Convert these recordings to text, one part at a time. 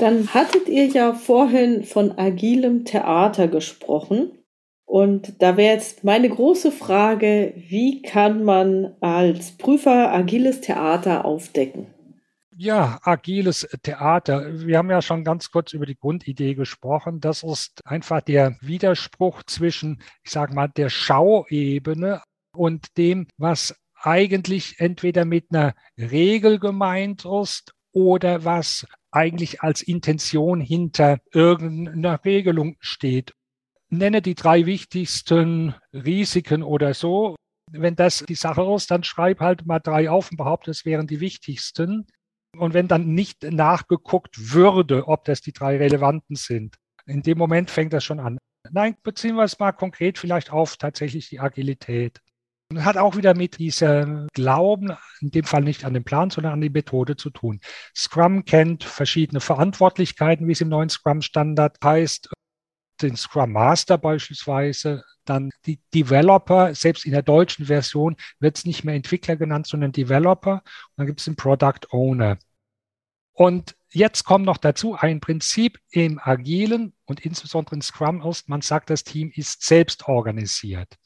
Dann hattet ihr ja vorhin von agilem Theater gesprochen. Und da wäre jetzt meine große Frage, wie kann man als Prüfer agiles Theater aufdecken? Ja, agiles Theater. Wir haben ja schon ganz kurz über die Grundidee gesprochen. Das ist einfach der Widerspruch zwischen, ich sage mal, der Schauebene und dem, was eigentlich entweder mit einer Regel gemeint ist oder was eigentlich als Intention hinter irgendeiner Regelung steht nenne die drei wichtigsten Risiken oder so. Wenn das die Sache ist, dann schreib halt mal drei auf und behaupte, es wären die wichtigsten. Und wenn dann nicht nachgeguckt würde, ob das die drei relevanten sind, in dem Moment fängt das schon an. Nein, beziehen wir es mal konkret vielleicht auf tatsächlich die Agilität. Hat auch wieder mit diesem Glauben, in dem Fall nicht an den Plan, sondern an die Methode zu tun. Scrum kennt verschiedene Verantwortlichkeiten, wie es im neuen Scrum-Standard heißt den Scrum Master beispielsweise, dann die Developer, selbst in der deutschen Version wird es nicht mehr Entwickler genannt, sondern Developer. Und dann gibt es den Product Owner. Und jetzt kommt noch dazu ein Prinzip im Agilen und insbesondere in Scrum ist, man sagt, das Team ist selbst organisiert.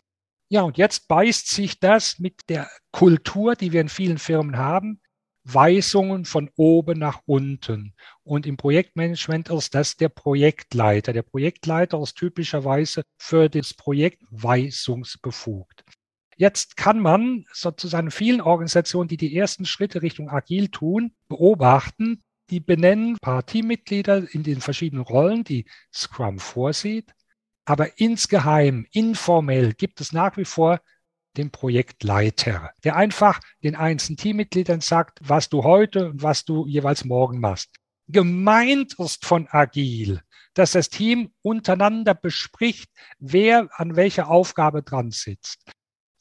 Ja, und jetzt beißt sich das mit der Kultur, die wir in vielen Firmen haben, Weisungen von oben nach unten. Und im Projektmanagement ist das der Projektleiter. Der Projektleiter ist typischerweise für das Projekt weisungsbefugt. Jetzt kann man sozusagen vielen Organisationen, die die ersten Schritte Richtung Agil tun, beobachten. Die benennen ein paar Teammitglieder in den verschiedenen Rollen, die Scrum vorsieht. Aber insgeheim, informell gibt es nach wie vor dem Projektleiter, der einfach den einzelnen Teammitgliedern sagt, was du heute und was du jeweils morgen machst. Gemeint ist von agil, dass das Team untereinander bespricht, wer an welcher Aufgabe dran sitzt.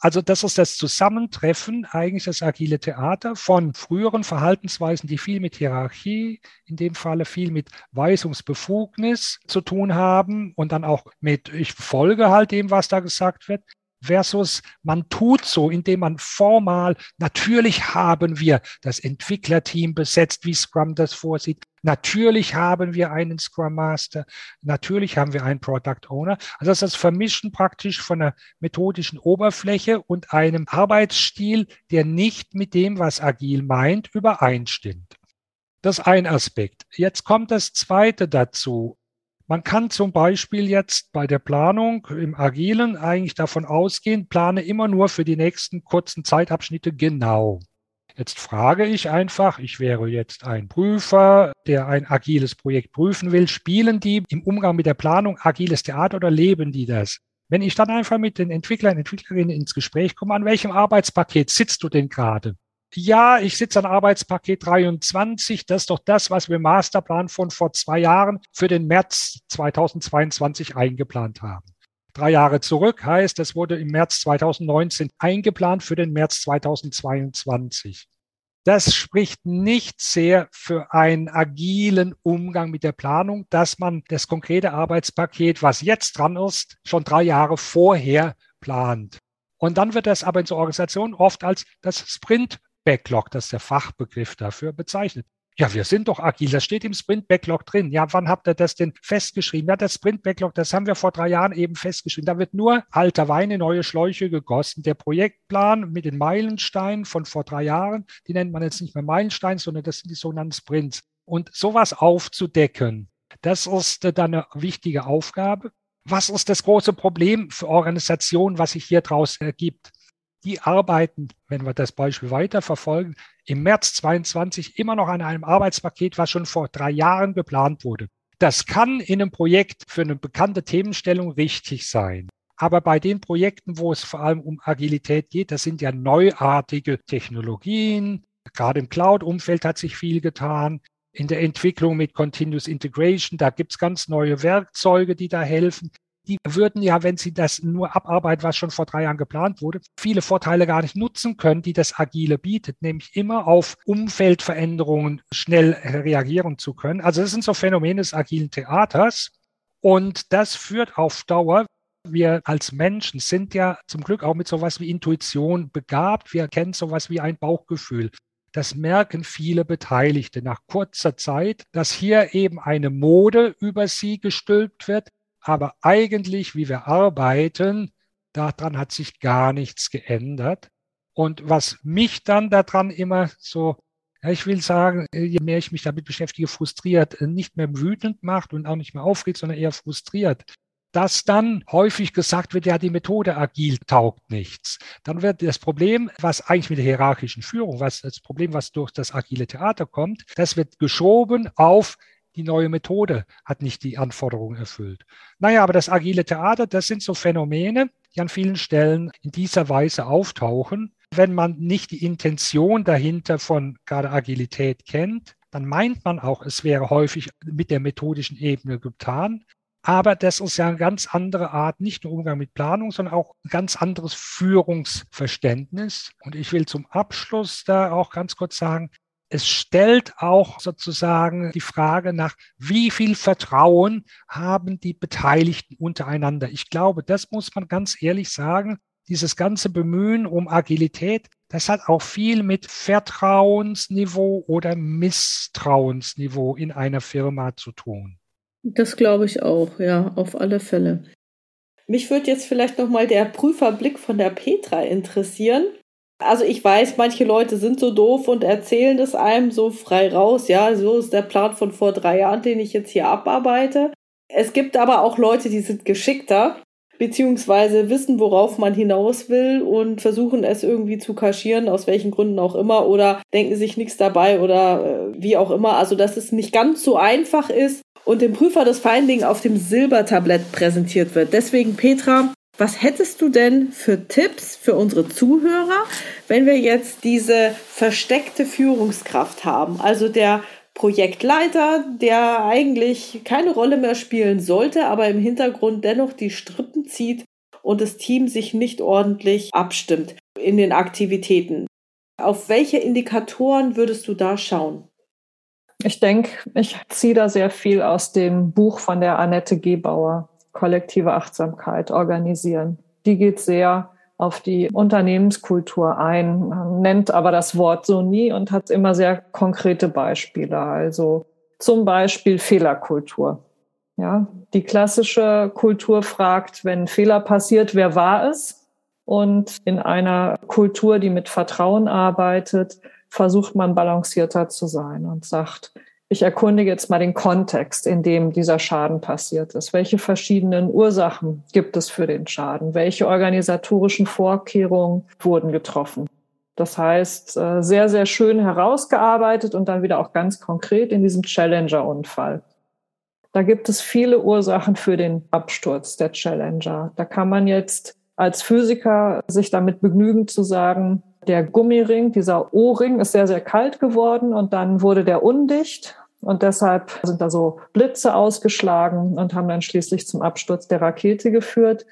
Also das ist das Zusammentreffen, eigentlich das agile Theater von früheren Verhaltensweisen, die viel mit Hierarchie, in dem Falle viel mit Weisungsbefugnis zu tun haben und dann auch mit, ich folge halt dem, was da gesagt wird, versus man tut so, indem man formal, natürlich haben wir das Entwicklerteam besetzt, wie Scrum das vorsieht. Natürlich haben wir einen Scrum Master. Natürlich haben wir einen Product Owner. Also das ist das Vermischen praktisch von einer methodischen Oberfläche und einem Arbeitsstil, der nicht mit dem, was agil meint, übereinstimmt. Das ist ein Aspekt. Jetzt kommt das zweite dazu. Man kann zum Beispiel jetzt bei der Planung im Agilen eigentlich davon ausgehen, plane immer nur für die nächsten kurzen Zeitabschnitte genau. Jetzt frage ich einfach, ich wäre jetzt ein Prüfer, der ein agiles Projekt prüfen will, spielen die im Umgang mit der Planung agiles Theater oder leben die das? Wenn ich dann einfach mit den Entwicklern, Entwicklerinnen ins Gespräch komme, an welchem Arbeitspaket sitzt du denn gerade? Ja, ich sitze an Arbeitspaket 23. Das ist doch das, was wir im Masterplan von vor zwei Jahren für den März 2022 eingeplant haben. Drei Jahre zurück heißt, es wurde im März 2019 eingeplant für den März 2022. Das spricht nicht sehr für einen agilen Umgang mit der Planung, dass man das konkrete Arbeitspaket, was jetzt dran ist, schon drei Jahre vorher plant. Und dann wird das aber in so Organisationen oft als das Sprint Backlog, das ist der Fachbegriff dafür, bezeichnet. Ja, wir sind doch agil. Das steht im Sprint Backlog drin. Ja, wann habt ihr das denn festgeschrieben? Ja, das Sprint Backlog, das haben wir vor drei Jahren eben festgeschrieben. Da wird nur alter Wein in neue Schläuche gegossen. Der Projektplan mit den Meilensteinen von vor drei Jahren, die nennt man jetzt nicht mehr Meilensteine, sondern das sind die sogenannten Sprints. Und sowas aufzudecken, das ist dann eine wichtige Aufgabe. Was ist das große Problem für Organisationen, was sich hier draus ergibt? Die arbeiten, wenn wir das Beispiel weiterverfolgen, im März 22 immer noch an einem Arbeitspaket, was schon vor drei Jahren geplant wurde. Das kann in einem Projekt für eine bekannte Themenstellung richtig sein. Aber bei den Projekten, wo es vor allem um Agilität geht, das sind ja neuartige Technologien. Gerade im Cloud-Umfeld hat sich viel getan. In der Entwicklung mit Continuous Integration, da gibt es ganz neue Werkzeuge, die da helfen die würden ja, wenn sie das nur abarbeiten, was schon vor drei Jahren geplant wurde, viele Vorteile gar nicht nutzen können, die das Agile bietet, nämlich immer auf Umfeldveränderungen schnell reagieren zu können. Also das sind so Phänomene des agilen Theaters. Und das führt auf Dauer, wir als Menschen sind ja zum Glück auch mit sowas wie Intuition begabt. Wir kennen sowas wie ein Bauchgefühl. das merken viele Beteiligte nach kurzer Zeit, dass hier eben eine Mode über sie gestülpt wird, aber eigentlich, wie wir arbeiten, daran hat sich gar nichts geändert. Und was mich dann daran immer so, ja, ich will sagen, je mehr ich mich damit beschäftige, frustriert, nicht mehr wütend macht und auch nicht mehr aufregt, sondern eher frustriert, dass dann häufig gesagt wird, ja, die Methode agil taugt nichts. Dann wird das Problem, was eigentlich mit der hierarchischen Führung, was das Problem, was durch das agile Theater kommt, das wird geschoben auf die neue Methode hat nicht die Anforderungen erfüllt. Naja, aber das agile Theater, das sind so Phänomene, die an vielen Stellen in dieser Weise auftauchen. Wenn man nicht die Intention dahinter von gerade Agilität kennt, dann meint man auch, es wäre häufig mit der methodischen Ebene getan. Aber das ist ja eine ganz andere Art, nicht nur Umgang mit Planung, sondern auch ein ganz anderes Führungsverständnis. Und ich will zum Abschluss da auch ganz kurz sagen, es stellt auch sozusagen die Frage nach, wie viel Vertrauen haben die Beteiligten untereinander. Ich glaube, das muss man ganz ehrlich sagen. Dieses ganze Bemühen um Agilität, das hat auch viel mit Vertrauensniveau oder Misstrauensniveau in einer Firma zu tun. Das glaube ich auch, ja, auf alle Fälle. Mich würde jetzt vielleicht noch mal der Prüferblick von der Petra interessieren also ich weiß, manche Leute sind so doof und erzählen das einem so frei raus. Ja, so ist der Plan von vor drei Jahren, den ich jetzt hier abarbeite. Es gibt aber auch Leute, die sind geschickter, beziehungsweise wissen, worauf man hinaus will und versuchen es irgendwie zu kaschieren, aus welchen Gründen auch immer, oder denken sich nichts dabei oder äh, wie auch immer. Also, dass es nicht ganz so einfach ist und dem Prüfer das Finding auf dem Silbertablett präsentiert wird. Deswegen, Petra, was hättest du denn für Tipps für unsere Zuhörer, wenn wir jetzt diese versteckte Führungskraft haben? Also der Projektleiter, der eigentlich keine Rolle mehr spielen sollte, aber im Hintergrund dennoch die Strippen zieht und das Team sich nicht ordentlich abstimmt in den Aktivitäten. Auf welche Indikatoren würdest du da schauen? Ich denke, ich ziehe da sehr viel aus dem Buch von der Annette Gebauer kollektive Achtsamkeit organisieren. Die geht sehr auf die Unternehmenskultur ein, nennt aber das Wort so nie und hat immer sehr konkrete Beispiele. Also zum Beispiel Fehlerkultur. Ja, die klassische Kultur fragt, wenn Fehler passiert, wer war es? Und in einer Kultur, die mit Vertrauen arbeitet, versucht man balancierter zu sein und sagt, ich erkundige jetzt mal den Kontext, in dem dieser Schaden passiert ist. Welche verschiedenen Ursachen gibt es für den Schaden? Welche organisatorischen Vorkehrungen wurden getroffen? Das heißt, äh, sehr, sehr schön herausgearbeitet und dann wieder auch ganz konkret in diesem Challenger-Unfall. Da gibt es viele Ursachen für den Absturz der Challenger. Da kann man jetzt als Physiker sich damit begnügen zu sagen, der Gummiring, dieser O-Ring ist sehr, sehr kalt geworden und dann wurde der undicht und deshalb sind da so Blitze ausgeschlagen und haben dann schließlich zum Absturz der Rakete geführt.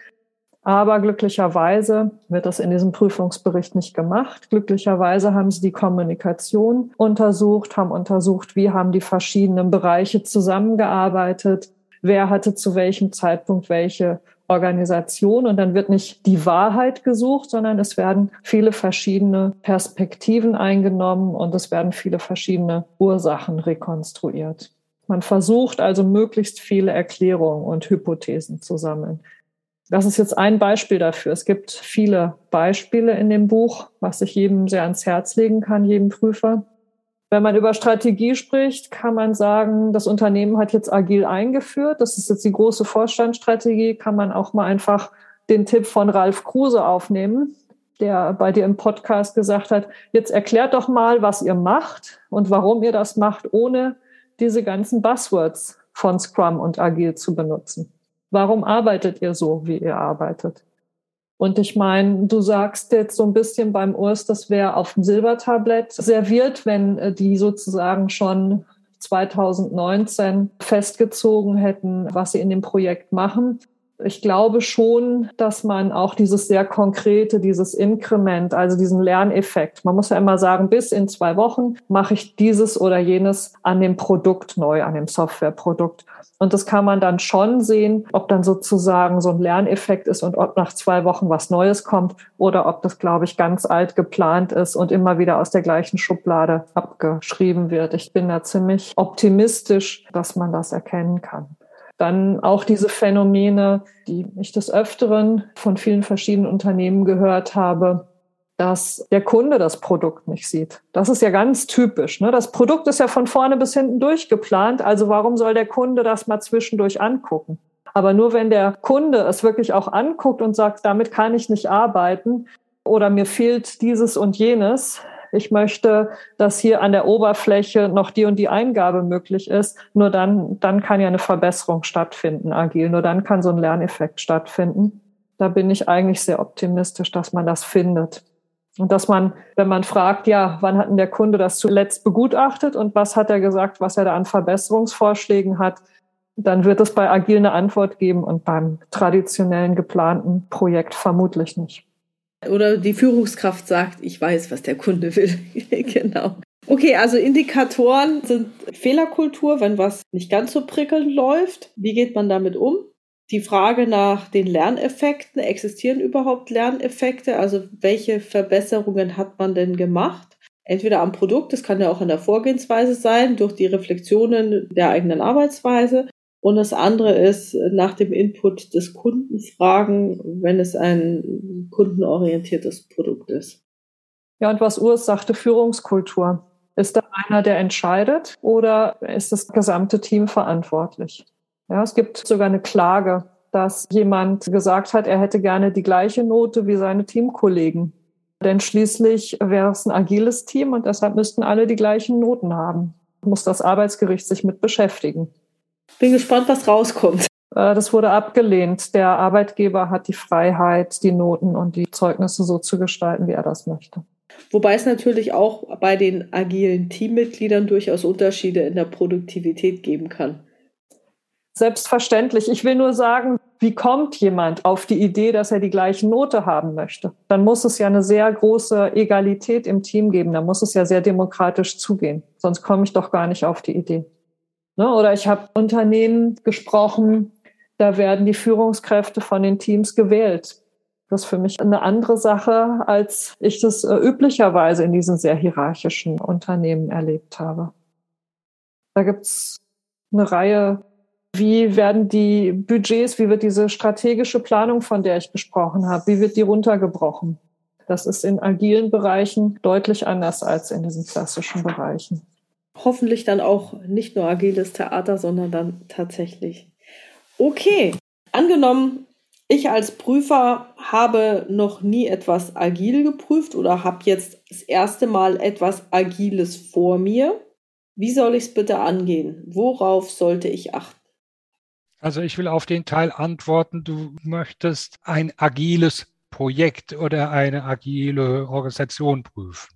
Aber glücklicherweise wird das in diesem Prüfungsbericht nicht gemacht. Glücklicherweise haben sie die Kommunikation untersucht, haben untersucht, wie haben die verschiedenen Bereiche zusammengearbeitet, wer hatte zu welchem Zeitpunkt welche Organisation und dann wird nicht die Wahrheit gesucht, sondern es werden viele verschiedene Perspektiven eingenommen und es werden viele verschiedene Ursachen rekonstruiert. Man versucht also möglichst viele Erklärungen und Hypothesen zu sammeln. Das ist jetzt ein Beispiel dafür. Es gibt viele Beispiele in dem Buch, was ich jedem sehr ans Herz legen kann, jedem Prüfer. Wenn man über Strategie spricht, kann man sagen, das Unternehmen hat jetzt agil eingeführt. Das ist jetzt die große Vorstandsstrategie. Kann man auch mal einfach den Tipp von Ralf Kruse aufnehmen, der bei dir im Podcast gesagt hat, jetzt erklärt doch mal, was ihr macht und warum ihr das macht, ohne diese ganzen Buzzwords von Scrum und Agil zu benutzen. Warum arbeitet ihr so, wie ihr arbeitet? Und ich meine, du sagst jetzt so ein bisschen beim Urs, das wäre auf dem Silbertablett serviert, wenn äh, die sozusagen schon 2019 festgezogen hätten, was sie in dem Projekt machen. Ich glaube schon, dass man auch dieses sehr konkrete, dieses Inkrement, also diesen Lerneffekt, man muss ja immer sagen, bis in zwei Wochen mache ich dieses oder jenes an dem Produkt neu, an dem Softwareprodukt. Und das kann man dann schon sehen, ob dann sozusagen so ein Lerneffekt ist und ob nach zwei Wochen was Neues kommt oder ob das, glaube ich, ganz alt geplant ist und immer wieder aus der gleichen Schublade abgeschrieben wird. Ich bin da ziemlich optimistisch, dass man das erkennen kann. Dann auch diese Phänomene, die ich des Öfteren von vielen verschiedenen Unternehmen gehört habe, dass der Kunde das Produkt nicht sieht. Das ist ja ganz typisch. Ne? Das Produkt ist ja von vorne bis hinten durchgeplant. Also warum soll der Kunde das mal zwischendurch angucken? Aber nur wenn der Kunde es wirklich auch anguckt und sagt, damit kann ich nicht arbeiten oder mir fehlt dieses und jenes, ich möchte, dass hier an der Oberfläche noch die und die Eingabe möglich ist. Nur dann, dann kann ja eine Verbesserung stattfinden, agil. Nur dann kann so ein Lerneffekt stattfinden. Da bin ich eigentlich sehr optimistisch, dass man das findet. Und dass man, wenn man fragt, ja, wann hat denn der Kunde das zuletzt begutachtet und was hat er gesagt, was er da an Verbesserungsvorschlägen hat, dann wird es bei Agil eine Antwort geben und beim traditionellen geplanten Projekt vermutlich nicht. Oder die Führungskraft sagt, ich weiß, was der Kunde will. genau. Okay, also Indikatoren sind Fehlerkultur, wenn was nicht ganz so prickelnd läuft. Wie geht man damit um? Die Frage nach den Lerneffekten. Existieren überhaupt Lerneffekte? Also welche Verbesserungen hat man denn gemacht? Entweder am Produkt, das kann ja auch in der Vorgehensweise sein, durch die Reflexionen der eigenen Arbeitsweise und das andere ist nach dem Input des Kunden fragen, wenn es ein kundenorientiertes Produkt ist. Ja, und was Urs Führungskultur. Ist da einer, der entscheidet oder ist das gesamte Team verantwortlich? Ja, es gibt sogar eine Klage, dass jemand gesagt hat, er hätte gerne die gleiche Note wie seine Teamkollegen. Denn schließlich wäre es ein agiles Team und deshalb müssten alle die gleichen Noten haben. Muss das Arbeitsgericht sich mit beschäftigen. Bin gespannt, was rauskommt. Äh, das wurde abgelehnt. Der Arbeitgeber hat die Freiheit, die Noten und die Zeugnisse so zu gestalten, wie er das möchte. Wobei es natürlich auch bei den agilen Teammitgliedern durchaus Unterschiede in der Produktivität geben kann. Selbstverständlich. Ich will nur sagen, wie kommt jemand auf die Idee, dass er die gleiche Note haben möchte? Dann muss es ja eine sehr große Egalität im Team geben. Da muss es ja sehr demokratisch zugehen. Sonst komme ich doch gar nicht auf die Idee. Ne? Oder ich habe Unternehmen gesprochen, da werden die Führungskräfte von den Teams gewählt. Das ist für mich eine andere Sache, als ich das äh, üblicherweise in diesen sehr hierarchischen Unternehmen erlebt habe. Da gibt's eine Reihe, wie werden die Budgets, wie wird diese strategische Planung, von der ich gesprochen habe, wie wird die runtergebrochen? Das ist in agilen Bereichen deutlich anders als in diesen klassischen Bereichen hoffentlich dann auch nicht nur agiles Theater, sondern dann tatsächlich. Okay, angenommen, ich als Prüfer habe noch nie etwas agil geprüft oder habe jetzt das erste Mal etwas Agiles vor mir. Wie soll ich es bitte angehen? Worauf sollte ich achten? Also ich will auf den Teil antworten, du möchtest ein agiles Projekt oder eine agile Organisation prüfen.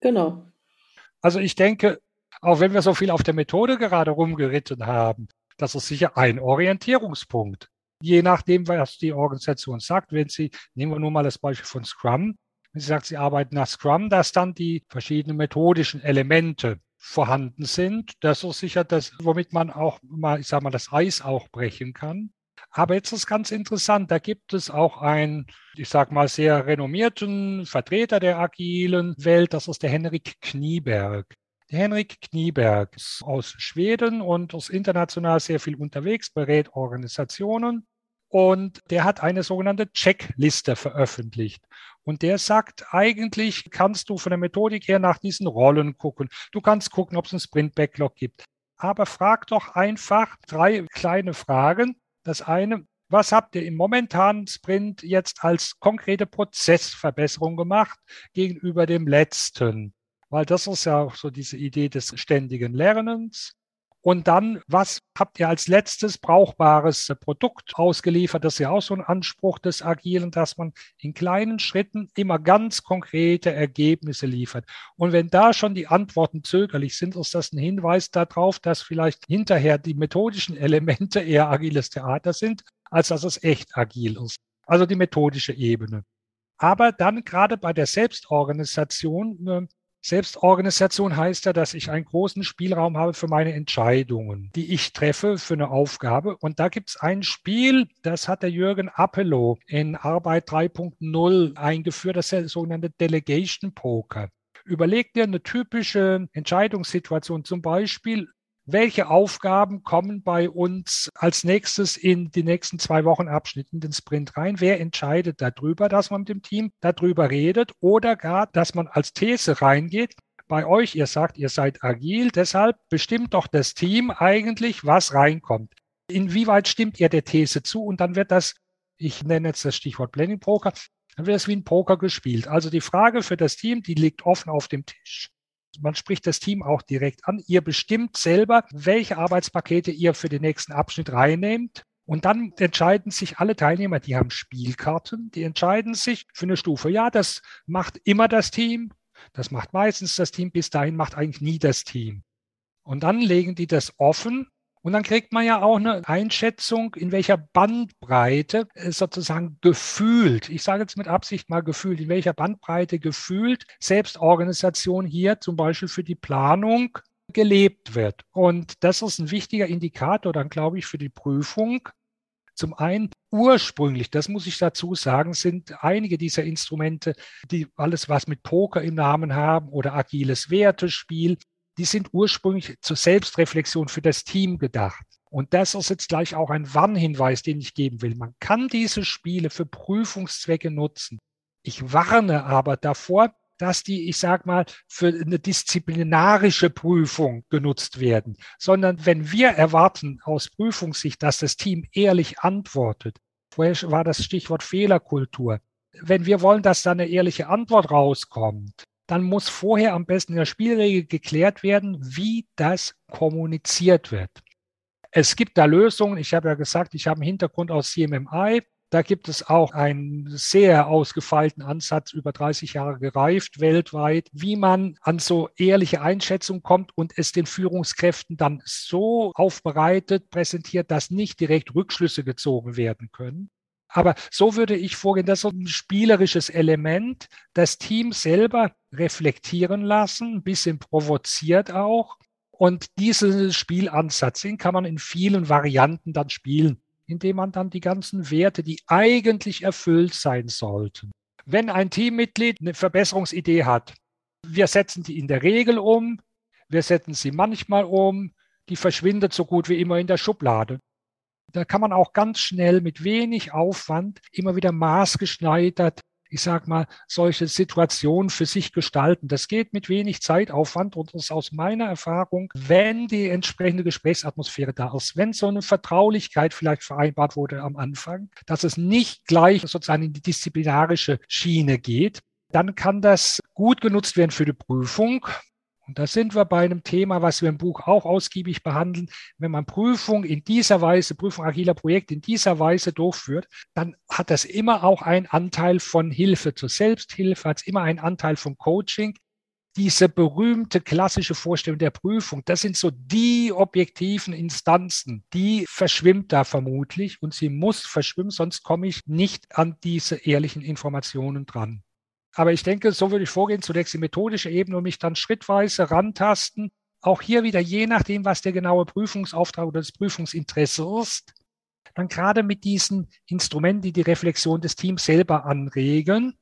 Genau. Also ich denke, auch wenn wir so viel auf der Methode gerade rumgeritten haben, das ist sicher ein Orientierungspunkt. Je nachdem, was die Organisation sagt, wenn sie, nehmen wir nur mal das Beispiel von Scrum, wenn sie sagt, sie arbeiten nach Scrum, dass dann die verschiedenen methodischen Elemente vorhanden sind. Das ist sicher das, womit man auch mal, ich sag mal, das Eis auch brechen kann. Aber jetzt ist ganz interessant, da gibt es auch einen, ich sag mal, sehr renommierten Vertreter der agilen Welt, das ist der Henrik Knieberg. Henrik Knieberg aus Schweden und ist international sehr viel unterwegs, berät Organisationen. Und der hat eine sogenannte Checkliste veröffentlicht. Und der sagt, eigentlich kannst du von der Methodik her nach diesen Rollen gucken. Du kannst gucken, ob es einen Sprint-Backlog gibt. Aber frag doch einfach drei kleine Fragen. Das eine, was habt ihr im momentanen Sprint jetzt als konkrete Prozessverbesserung gemacht gegenüber dem letzten? Weil das ist ja auch so diese Idee des ständigen Lernens. Und dann, was habt ihr als letztes brauchbares Produkt ausgeliefert? Das ist ja auch so ein Anspruch des Agilen, dass man in kleinen Schritten immer ganz konkrete Ergebnisse liefert. Und wenn da schon die Antworten zögerlich sind, ist das ein Hinweis darauf, dass vielleicht hinterher die methodischen Elemente eher agiles Theater sind, als dass es echt agil ist. Also die methodische Ebene. Aber dann gerade bei der Selbstorganisation äh, Selbstorganisation heißt ja, dass ich einen großen Spielraum habe für meine Entscheidungen, die ich treffe für eine Aufgabe. Und da gibt es ein Spiel, das hat der Jürgen Appelow in Arbeit 3.0 eingeführt, das ist der sogenannte Delegation Poker. Überleg dir eine typische Entscheidungssituation, zum Beispiel, welche Aufgaben kommen bei uns als nächstes in die nächsten zwei Wochen Abschnitt in den Sprint rein? Wer entscheidet darüber, dass man mit dem Team darüber redet oder gar, dass man als These reingeht? Bei euch, ihr sagt, ihr seid agil, deshalb bestimmt doch das Team eigentlich, was reinkommt. Inwieweit stimmt ihr der These zu? Und dann wird das, ich nenne jetzt das Stichwort Planning Poker, dann wird es wie ein Poker gespielt. Also die Frage für das Team, die liegt offen auf dem Tisch. Man spricht das Team auch direkt an. Ihr bestimmt selber, welche Arbeitspakete ihr für den nächsten Abschnitt reinnehmt. Und dann entscheiden sich alle Teilnehmer, die haben Spielkarten, die entscheiden sich für eine Stufe. Ja, das macht immer das Team. Das macht meistens das Team. Bis dahin macht eigentlich nie das Team. Und dann legen die das offen und dann kriegt man ja auch eine Einschätzung, in welcher Bandbreite sozusagen gefühlt, ich sage jetzt mit Absicht mal gefühlt, in welcher Bandbreite gefühlt Selbstorganisation hier zum Beispiel für die Planung gelebt wird. Und das ist ein wichtiger Indikator dann, glaube ich, für die Prüfung. Zum einen ursprünglich, das muss ich dazu sagen, sind einige dieser Instrumente, die alles was mit Poker im Namen haben oder agiles Wertespiel, die sind ursprünglich zur Selbstreflexion für das Team gedacht. Und das ist jetzt gleich auch ein Warnhinweis, den ich geben will. Man kann diese Spiele für Prüfungszwecke nutzen. Ich warne aber davor, dass die, ich sag mal, für eine disziplinarische Prüfung genutzt werden, sondern wenn wir erwarten aus Prüfungssicht, dass das Team ehrlich antwortet, vorher war das Stichwort Fehlerkultur, wenn wir wollen, dass da eine ehrliche Antwort rauskommt, dann muss vorher am besten in der Spielregel geklärt werden, wie das kommuniziert wird. Es gibt da Lösungen. Ich habe ja gesagt, ich habe einen Hintergrund aus CMMI. Da gibt es auch einen sehr ausgefeilten Ansatz, über 30 Jahre gereift weltweit, wie man an so ehrliche Einschätzungen kommt und es den Führungskräften dann so aufbereitet, präsentiert, dass nicht direkt Rückschlüsse gezogen werden können. Aber so würde ich vorgehen, das ist ein spielerisches Element, das Team selber reflektieren lassen, ein bisschen provoziert auch. Und diesen Spielansatz, den kann man in vielen Varianten dann spielen, indem man dann die ganzen Werte, die eigentlich erfüllt sein sollten. Wenn ein Teammitglied eine Verbesserungsidee hat, wir setzen die in der Regel um, wir setzen sie manchmal um, die verschwindet so gut wie immer in der Schublade. Da kann man auch ganz schnell mit wenig Aufwand immer wieder maßgeschneidert, ich sag mal, solche Situationen für sich gestalten. Das geht mit wenig Zeitaufwand und ist aus meiner Erfahrung, wenn die entsprechende Gesprächsatmosphäre da ist, wenn so eine Vertraulichkeit vielleicht vereinbart wurde am Anfang, dass es nicht gleich sozusagen in die disziplinarische Schiene geht, dann kann das gut genutzt werden für die Prüfung. Und da sind wir bei einem Thema, was wir im Buch auch ausgiebig behandeln. Wenn man Prüfung in dieser Weise, Prüfung agiler Projekte in dieser Weise durchführt, dann hat das immer auch einen Anteil von Hilfe zur Selbsthilfe, hat es immer einen Anteil von Coaching. Diese berühmte klassische Vorstellung der Prüfung, das sind so die objektiven Instanzen, die verschwimmt da vermutlich und sie muss verschwimmen, sonst komme ich nicht an diese ehrlichen Informationen dran. Aber ich denke, so würde ich vorgehen, zunächst die methodische Ebene und mich dann schrittweise rantasten. Auch hier wieder je nachdem, was der genaue Prüfungsauftrag oder das Prüfungsinteresse ist, dann gerade mit diesen Instrumenten, die die Reflexion des Teams selber anregen,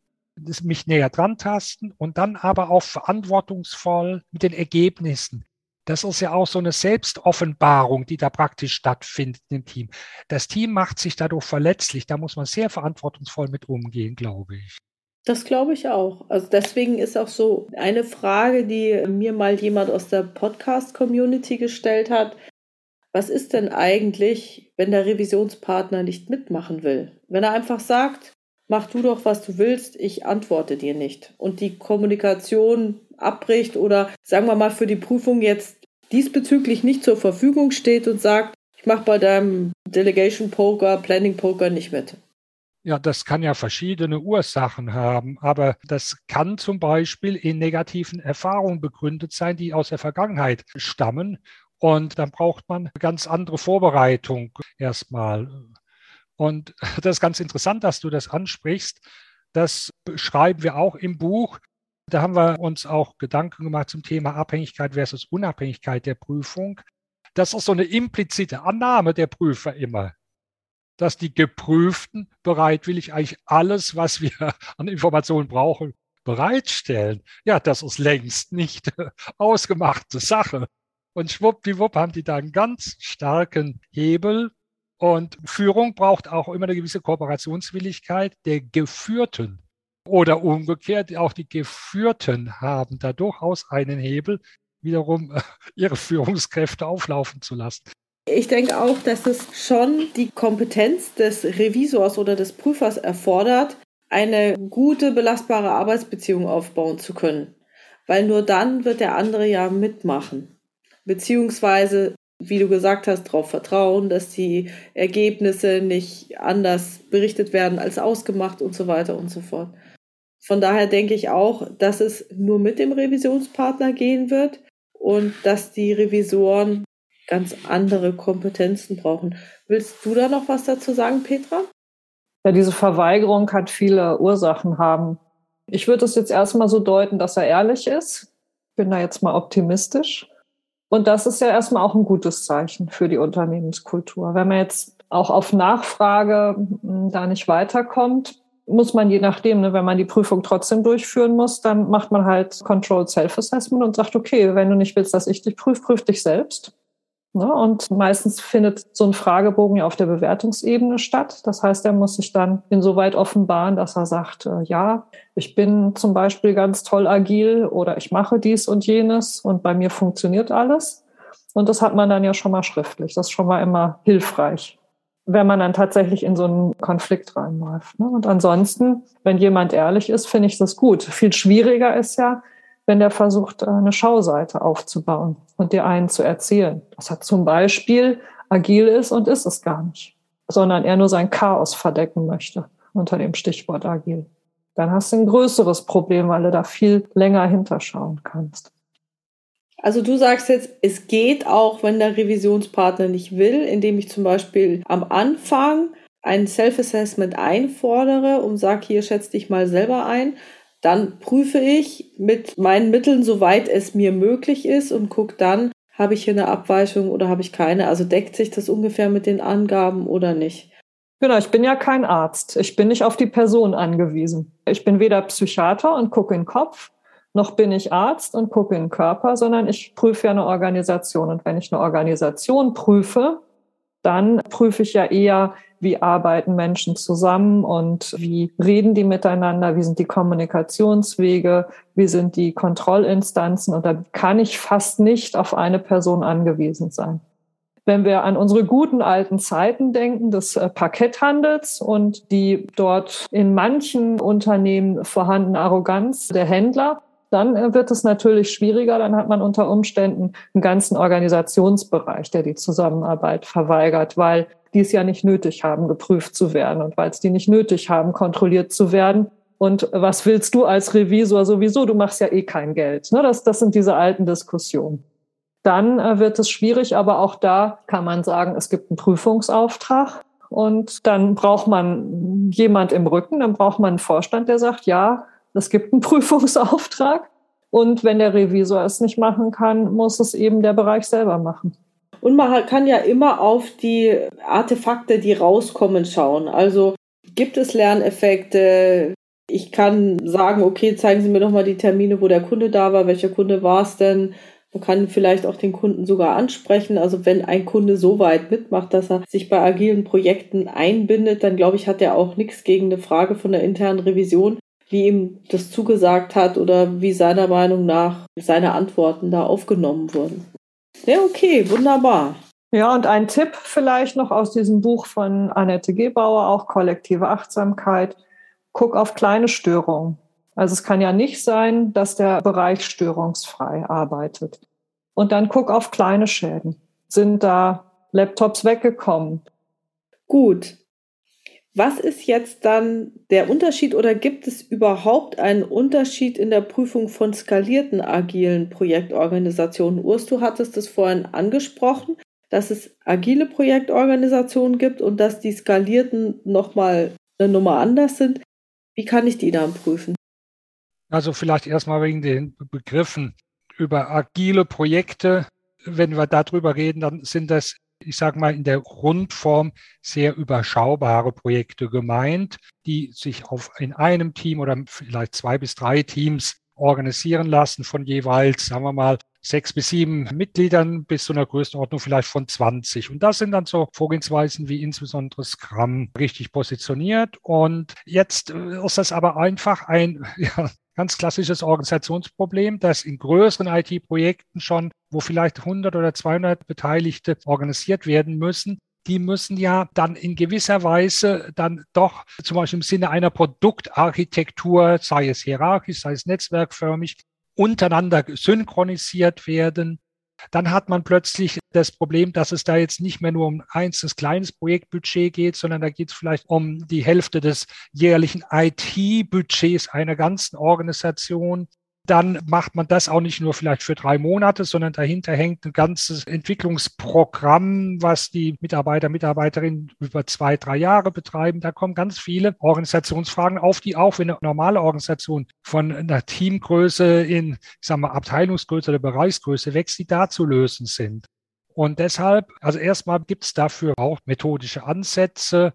mich näher dran tasten und dann aber auch verantwortungsvoll mit den Ergebnissen. Das ist ja auch so eine Selbstoffenbarung, die da praktisch stattfindet im Team. Das Team macht sich dadurch verletzlich. Da muss man sehr verantwortungsvoll mit umgehen, glaube ich. Das glaube ich auch. Also deswegen ist auch so eine Frage, die mir mal jemand aus der Podcast-Community gestellt hat. Was ist denn eigentlich, wenn der Revisionspartner nicht mitmachen will? Wenn er einfach sagt, mach du doch, was du willst, ich antworte dir nicht. Und die Kommunikation abbricht oder sagen wir mal für die Prüfung jetzt diesbezüglich nicht zur Verfügung steht und sagt, ich mache bei deinem Delegation Poker, Planning Poker nicht mit. Ja, das kann ja verschiedene Ursachen haben, aber das kann zum Beispiel in negativen Erfahrungen begründet sein, die aus der Vergangenheit stammen. Und dann braucht man ganz andere Vorbereitung erstmal. Und das ist ganz interessant, dass du das ansprichst. Das beschreiben wir auch im Buch. Da haben wir uns auch Gedanken gemacht zum Thema Abhängigkeit versus Unabhängigkeit der Prüfung. Das ist so eine implizite Annahme der Prüfer immer, dass die Geprüften bereitwillig eigentlich alles, was wir an Informationen brauchen, bereitstellen. Ja, das ist längst nicht ausgemachte Sache. Und schwuppdiwupp haben die da einen ganz starken Hebel. Und Führung braucht auch immer eine gewisse Kooperationswilligkeit der Geführten. Oder umgekehrt, auch die Geführten haben da durchaus einen Hebel, wiederum ihre Führungskräfte auflaufen zu lassen. Ich denke auch, dass es schon die Kompetenz des Revisors oder des Prüfers erfordert, eine gute, belastbare Arbeitsbeziehung aufbauen zu können. Weil nur dann wird der andere ja mitmachen. Beziehungsweise, wie du gesagt hast, darauf vertrauen, dass die Ergebnisse nicht anders berichtet werden als ausgemacht und so weiter und so fort. Von daher denke ich auch, dass es nur mit dem Revisionspartner gehen wird und dass die Revisoren ganz andere Kompetenzen brauchen. Willst du da noch was dazu sagen, Petra? Ja, diese Verweigerung kann viele Ursachen haben. Ich würde es jetzt erstmal so deuten, dass er ehrlich ist. Bin da jetzt mal optimistisch. Und das ist ja erstmal auch ein gutes Zeichen für die Unternehmenskultur. Wenn man jetzt auch auf Nachfrage hm, da nicht weiterkommt, muss man je nachdem, ne, wenn man die Prüfung trotzdem durchführen muss, dann macht man halt Controlled Self-Assessment und sagt, okay, wenn du nicht willst, dass ich dich prüfe, prüf dich selbst. Ne? Und meistens findet so ein Fragebogen ja auf der Bewertungsebene statt. Das heißt, er muss sich dann insoweit offenbaren, dass er sagt, äh, ja, ich bin zum Beispiel ganz toll agil oder ich mache dies und jenes und bei mir funktioniert alles. Und das hat man dann ja schon mal schriftlich. Das ist schon mal immer hilfreich wenn man dann tatsächlich in so einen Konflikt reinläuft. Ne? Und ansonsten, wenn jemand ehrlich ist, finde ich das gut. Viel schwieriger ist ja, wenn der versucht, äh, eine Schauseite aufzubauen und dir einen zu erzählen, dass er zum Beispiel agil ist und ist es gar nicht, sondern er nur sein Chaos verdecken möchte unter dem Stichwort agil. Dann hast du ein größeres Problem, weil du da viel länger hinterschauen kannst. Also du sagst jetzt, es geht auch, wenn der Revisionspartner nicht will, indem ich zum Beispiel am Anfang ein Self-Assessment einfordere und sage, hier schätze dich mal selber ein. Dann prüfe ich mit meinen Mitteln, soweit es mir möglich ist und gucke dann, habe ich hier eine Abweichung oder habe ich keine? Also deckt sich das ungefähr mit den Angaben oder nicht? Genau, ich bin ja kein Arzt. Ich bin nicht auf die Person angewiesen. Ich bin weder Psychiater und gucke in den Kopf, noch bin ich Arzt und gucke in den Körper, sondern ich prüfe ja eine Organisation. Und wenn ich eine Organisation prüfe, dann prüfe ich ja eher, wie arbeiten Menschen zusammen und wie reden die miteinander, wie sind die Kommunikationswege, wie sind die Kontrollinstanzen. Und da kann ich fast nicht auf eine Person angewiesen sein. Wenn wir an unsere guten alten Zeiten denken des äh, Parketthandels und die dort in manchen Unternehmen vorhandene Arroganz der Händler, dann äh, wird es natürlich schwieriger. Dann hat man unter Umständen einen ganzen Organisationsbereich, der die Zusammenarbeit verweigert, weil die es ja nicht nötig haben, geprüft zu werden und weil es die nicht nötig haben, kontrolliert zu werden. Und was willst du als Revisor sowieso? Du machst ja eh kein Geld. Ne? Das, das sind diese alten Diskussionen. Dann äh, wird es schwierig, aber auch da kann man sagen, es gibt einen Prüfungsauftrag. Und dann braucht man jemand im Rücken, dann braucht man einen Vorstand, der sagt, ja, es gibt einen Prüfungsauftrag und wenn der Revisor es nicht machen kann, muss es eben der Bereich selber machen. Und man kann ja immer auf die Artefakte, die rauskommen, schauen. Also gibt es Lerneffekte? Ich kann sagen, okay, zeigen Sie mir doch mal die Termine, wo der Kunde da war. Welcher Kunde war es denn? Man kann vielleicht auch den Kunden sogar ansprechen. Also wenn ein Kunde so weit mitmacht, dass er sich bei agilen Projekten einbindet, dann glaube ich, hat er auch nichts gegen eine Frage von der internen Revision wie ihm das zugesagt hat oder wie seiner Meinung nach seine Antworten da aufgenommen wurden. Ja, okay, wunderbar. Ja, und ein Tipp vielleicht noch aus diesem Buch von Annette Gebauer, auch kollektive Achtsamkeit. Guck auf kleine Störungen. Also es kann ja nicht sein, dass der Bereich störungsfrei arbeitet. und dann guck auf kleine Schäden. Sind da Laptops weggekommen? Gut. Was ist jetzt dann der Unterschied oder gibt es überhaupt einen Unterschied in der Prüfung von skalierten agilen Projektorganisationen? Urs, du hattest es vorhin angesprochen, dass es agile Projektorganisationen gibt und dass die skalierten nochmal eine Nummer anders sind. Wie kann ich die dann prüfen? Also vielleicht erstmal wegen den Begriffen über agile Projekte. Wenn wir darüber reden, dann sind das, ich sage mal, in der Grundform sehr überschaubare Projekte gemeint, die sich auf in einem Team oder vielleicht zwei bis drei Teams organisieren lassen von jeweils, sagen wir mal, sechs bis sieben Mitgliedern bis zu einer Größenordnung vielleicht von 20. Und das sind dann so Vorgehensweisen wie insbesondere Scrum richtig positioniert. Und jetzt äh, ist das aber einfach ein ja, ganz klassisches Organisationsproblem, das in größeren IT-Projekten schon, wo vielleicht 100 oder 200 Beteiligte organisiert werden müssen, die müssen ja dann in gewisser Weise dann doch zum Beispiel im Sinne einer Produktarchitektur, sei es hierarchisch, sei es netzwerkförmig, untereinander synchronisiert werden. Dann hat man plötzlich das Problem, dass es da jetzt nicht mehr nur um einzelnes kleines Projektbudget geht, sondern da geht es vielleicht um die Hälfte des jährlichen IT-Budgets einer ganzen Organisation dann macht man das auch nicht nur vielleicht für drei Monate, sondern dahinter hängt ein ganzes Entwicklungsprogramm, was die Mitarbeiter, Mitarbeiterinnen über zwei, drei Jahre betreiben. Da kommen ganz viele Organisationsfragen auf, die auch wenn eine normale Organisation von einer Teamgröße in, ich sag mal, Abteilungsgröße oder Bereichsgröße wächst, die da zu lösen sind. Und deshalb, also erstmal gibt es dafür auch methodische Ansätze,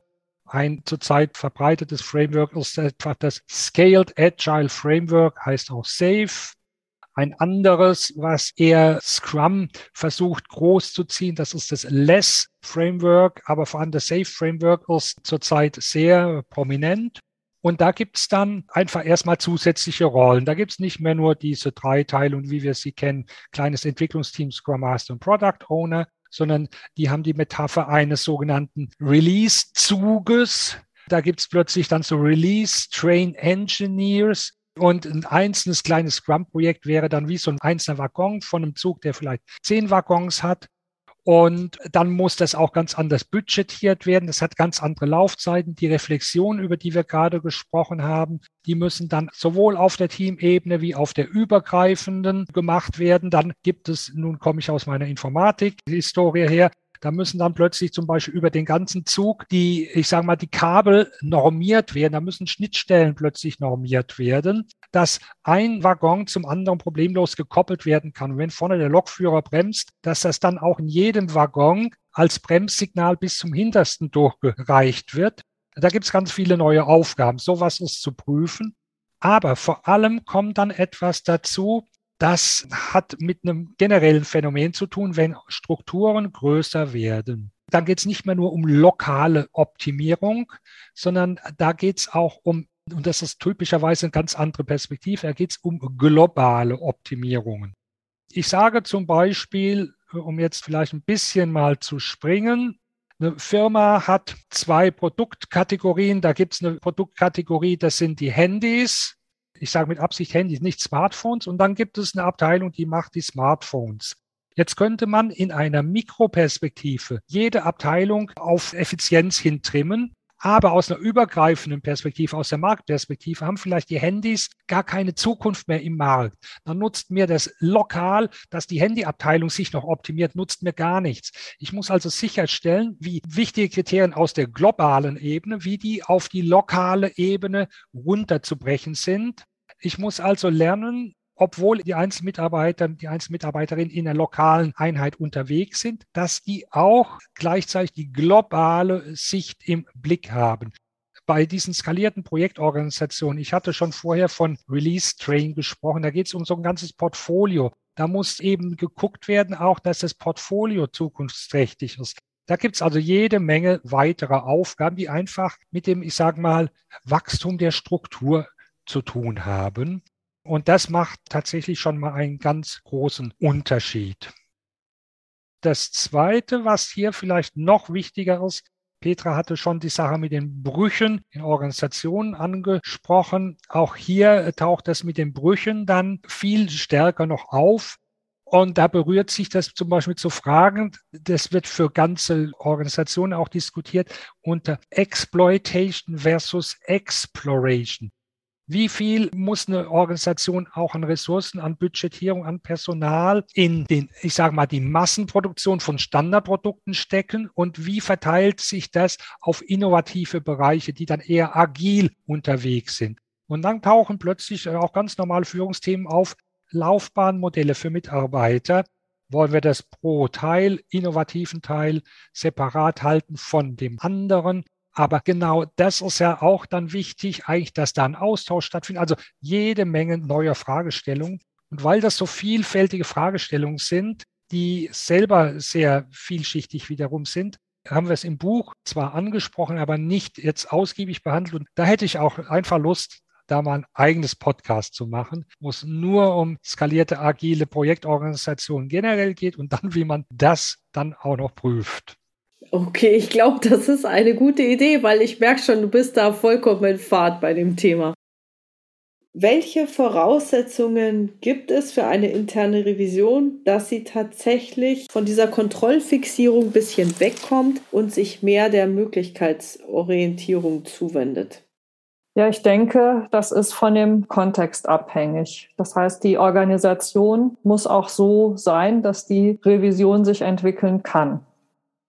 ein zurzeit verbreitetes Framework ist etwa das Scaled Agile Framework, heißt auch SAFE. Ein anderes, was eher Scrum versucht groß zu ziehen, das ist das Less Framework, aber vor allem das Safe Framework ist zurzeit sehr prominent. Und da gibt's dann einfach erstmal zusätzliche Rollen. Da gibt's nicht mehr nur diese drei Teile und wie wir sie kennen, kleines Entwicklungsteam, Scrum Master und Product Owner, sondern die haben die Metapher eines sogenannten Release-Zuges. Da gibt es plötzlich dann so Release-Train Engineers. Und ein einzelnes kleines Scrum-Projekt wäre dann wie so ein einzelner Waggon von einem Zug, der vielleicht zehn Waggons hat. Und dann muss das auch ganz anders budgetiert werden. Das hat ganz andere Laufzeiten. Die Reflexion, über die wir gerade gesprochen haben, die müssen dann sowohl auf der Teamebene wie auf der übergreifenden gemacht werden. Dann gibt es, nun komme ich aus meiner Informatik-Historie her, da müssen dann plötzlich zum Beispiel über den ganzen Zug die, ich sage mal, die Kabel normiert werden. Da müssen Schnittstellen plötzlich normiert werden, dass ein Waggon zum anderen problemlos gekoppelt werden kann. Und wenn vorne der Lokführer bremst, dass das dann auch in jedem Waggon als Bremssignal bis zum hintersten durchgereicht wird. Da gibt es ganz viele neue Aufgaben. Sowas ist zu prüfen. Aber vor allem kommt dann etwas dazu, das hat mit einem generellen Phänomen zu tun, wenn Strukturen größer werden. Dann geht es nicht mehr nur um lokale Optimierung, sondern da geht es auch um, und das ist typischerweise eine ganz andere Perspektive, da geht es um globale Optimierungen. Ich sage zum Beispiel, um jetzt vielleicht ein bisschen mal zu springen, eine Firma hat zwei Produktkategorien. Da gibt es eine Produktkategorie, das sind die Handys ich sage mit Absicht Handys, nicht Smartphones. Und dann gibt es eine Abteilung, die macht die Smartphones. Jetzt könnte man in einer Mikroperspektive jede Abteilung auf Effizienz hintrimmen aber aus einer übergreifenden Perspektive, aus der Marktperspektive, haben vielleicht die Handys gar keine Zukunft mehr im Markt. Dann nutzt mir das lokal, dass die Handyabteilung sich noch optimiert, nutzt mir gar nichts. Ich muss also sicherstellen, wie wichtige Kriterien aus der globalen Ebene, wie die auf die lokale Ebene runterzubrechen sind. Ich muss also lernen, obwohl die Einzelmitarbeiter, die Einzelmitarbeiterinnen in der lokalen Einheit unterwegs sind, dass die auch gleichzeitig die globale Sicht im Blick haben. Bei diesen skalierten Projektorganisationen, ich hatte schon vorher von Release Train gesprochen, da geht es um so ein ganzes Portfolio. Da muss eben geguckt werden, auch dass das Portfolio zukunftsträchtig ist. Da gibt es also jede Menge weiterer Aufgaben, die einfach mit dem, ich sage mal, Wachstum der Struktur zu tun haben. Und das macht tatsächlich schon mal einen ganz großen Unterschied. Das Zweite, was hier vielleicht noch wichtiger ist, Petra hatte schon die Sache mit den Brüchen in Organisationen angesprochen. Auch hier taucht das mit den Brüchen dann viel stärker noch auf. Und da berührt sich das zum Beispiel zu Fragen, das wird für ganze Organisationen auch diskutiert, unter Exploitation versus Exploration. Wie viel muss eine Organisation auch an Ressourcen, an Budgetierung, an Personal in den, ich sage mal, die Massenproduktion von Standardprodukten stecken und wie verteilt sich das auf innovative Bereiche, die dann eher agil unterwegs sind? Und dann tauchen plötzlich auch ganz normale Führungsthemen auf, Laufbahnmodelle für Mitarbeiter. Wollen wir das pro Teil, innovativen Teil, separat halten von dem anderen? Aber genau das ist ja auch dann wichtig, eigentlich, dass da ein Austausch stattfindet. Also jede Menge neuer Fragestellungen. Und weil das so vielfältige Fragestellungen sind, die selber sehr vielschichtig wiederum sind, haben wir es im Buch zwar angesprochen, aber nicht jetzt ausgiebig behandelt. Und da hätte ich auch einfach Lust, da mal ein eigenes Podcast zu machen, wo es nur um skalierte agile Projektorganisationen generell geht und dann, wie man das dann auch noch prüft. Okay, ich glaube, das ist eine gute Idee, weil ich merke schon, du bist da vollkommen in Fahrt bei dem Thema. Welche Voraussetzungen gibt es für eine interne Revision, dass sie tatsächlich von dieser Kontrollfixierung ein bisschen wegkommt und sich mehr der Möglichkeitsorientierung zuwendet? Ja, ich denke, das ist von dem Kontext abhängig. Das heißt, die Organisation muss auch so sein, dass die Revision sich entwickeln kann.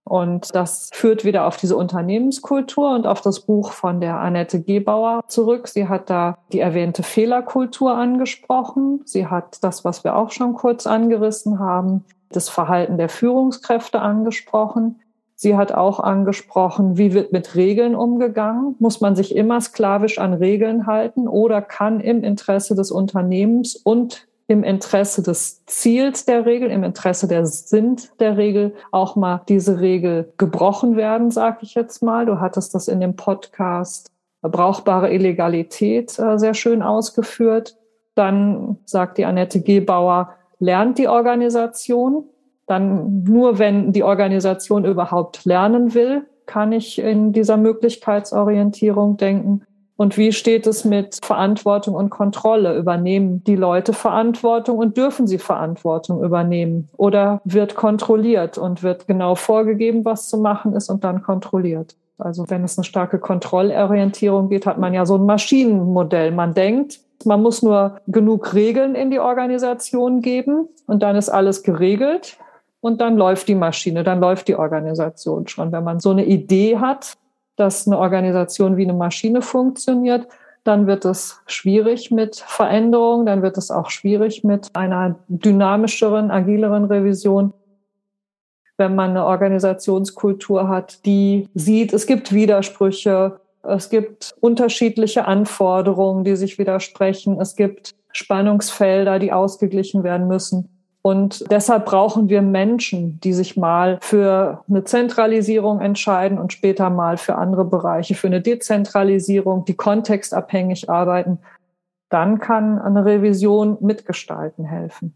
Und das führt wieder auf diese Unternehmenskultur und auf das Buch von der Annette Gebauer zurück. Sie hat da die erwähnte Fehlerkultur angesprochen. Sie hat das, was wir auch schon kurz angerissen haben, das Verhalten der Führungskräfte angesprochen. Sie hat auch angesprochen, wie wird mit Regeln umgegangen? Muss man sich immer sklavisch an Regeln halten oder kann im Interesse des Unternehmens und im Interesse des Ziels der Regel, im Interesse der Sinn der Regel auch mal diese Regel gebrochen werden, sage ich jetzt mal. Du hattest das in dem Podcast brauchbare Illegalität äh, sehr schön ausgeführt. Dann sagt die Annette Gebauer, lernt die Organisation, dann nur wenn die Organisation überhaupt lernen will, kann ich in dieser Möglichkeitsorientierung denken. Und wie steht es mit Verantwortung und Kontrolle? Übernehmen die Leute Verantwortung und dürfen sie Verantwortung übernehmen? Oder wird kontrolliert und wird genau vorgegeben, was zu machen ist und dann kontrolliert? Also wenn es eine starke Kontrollorientierung geht, hat man ja so ein Maschinenmodell. Man denkt, man muss nur genug Regeln in die Organisation geben und dann ist alles geregelt und dann läuft die Maschine, dann läuft die Organisation schon. Wenn man so eine Idee hat, dass eine Organisation wie eine Maschine funktioniert, dann wird es schwierig mit Veränderung, dann wird es auch schwierig mit einer dynamischeren, agileren Revision. Wenn man eine Organisationskultur hat, die sieht, es gibt Widersprüche, es gibt unterschiedliche Anforderungen, die sich widersprechen, es gibt Spannungsfelder, die ausgeglichen werden müssen, und deshalb brauchen wir Menschen, die sich mal für eine Zentralisierung entscheiden und später mal für andere Bereiche, für eine Dezentralisierung, die kontextabhängig arbeiten. Dann kann eine Revision mitgestalten helfen.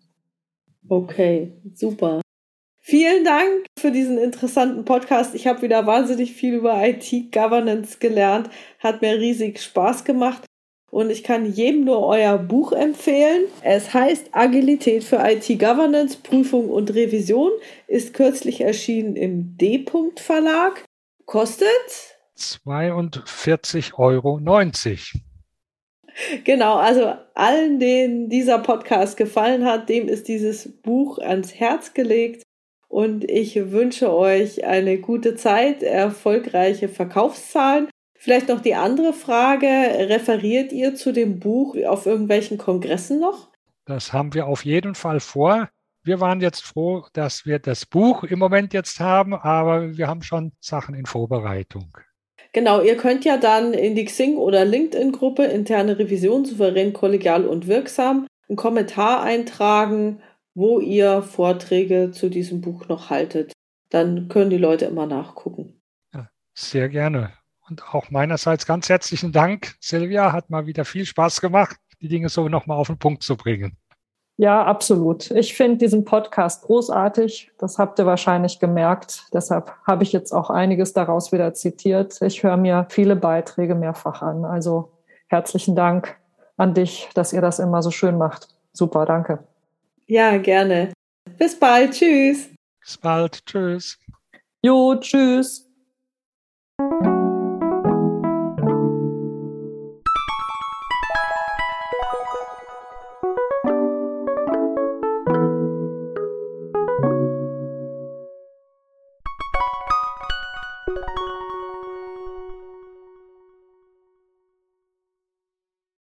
Okay, super. Vielen Dank für diesen interessanten Podcast. Ich habe wieder wahnsinnig viel über IT-Governance gelernt. Hat mir riesig Spaß gemacht. Und ich kann jedem nur euer Buch empfehlen. Es heißt Agilität für IT-Governance, Prüfung und Revision, ist kürzlich erschienen im D-Punkt Verlag. Kostet 42,90 Euro. Genau, also allen, denen dieser Podcast gefallen hat, dem ist dieses Buch ans Herz gelegt. Und ich wünsche euch eine gute Zeit, erfolgreiche Verkaufszahlen Vielleicht noch die andere Frage, referiert ihr zu dem Buch auf irgendwelchen Kongressen noch? Das haben wir auf jeden Fall vor. Wir waren jetzt froh, dass wir das Buch im Moment jetzt haben, aber wir haben schon Sachen in Vorbereitung. Genau, ihr könnt ja dann in die Xing- oder LinkedIn-Gruppe interne Revision souverän, kollegial und wirksam einen Kommentar eintragen, wo ihr Vorträge zu diesem Buch noch haltet. Dann können die Leute immer nachgucken. Ja, sehr gerne. Und auch meinerseits ganz herzlichen Dank, Silvia. Hat mal wieder viel Spaß gemacht, die Dinge so nochmal auf den Punkt zu bringen. Ja, absolut. Ich finde diesen Podcast großartig. Das habt ihr wahrscheinlich gemerkt. Deshalb habe ich jetzt auch einiges daraus wieder zitiert. Ich höre mir viele Beiträge mehrfach an. Also herzlichen Dank an dich, dass ihr das immer so schön macht. Super, danke. Ja, gerne. Bis bald. Tschüss. Bis bald. Tschüss. Jo, tschüss.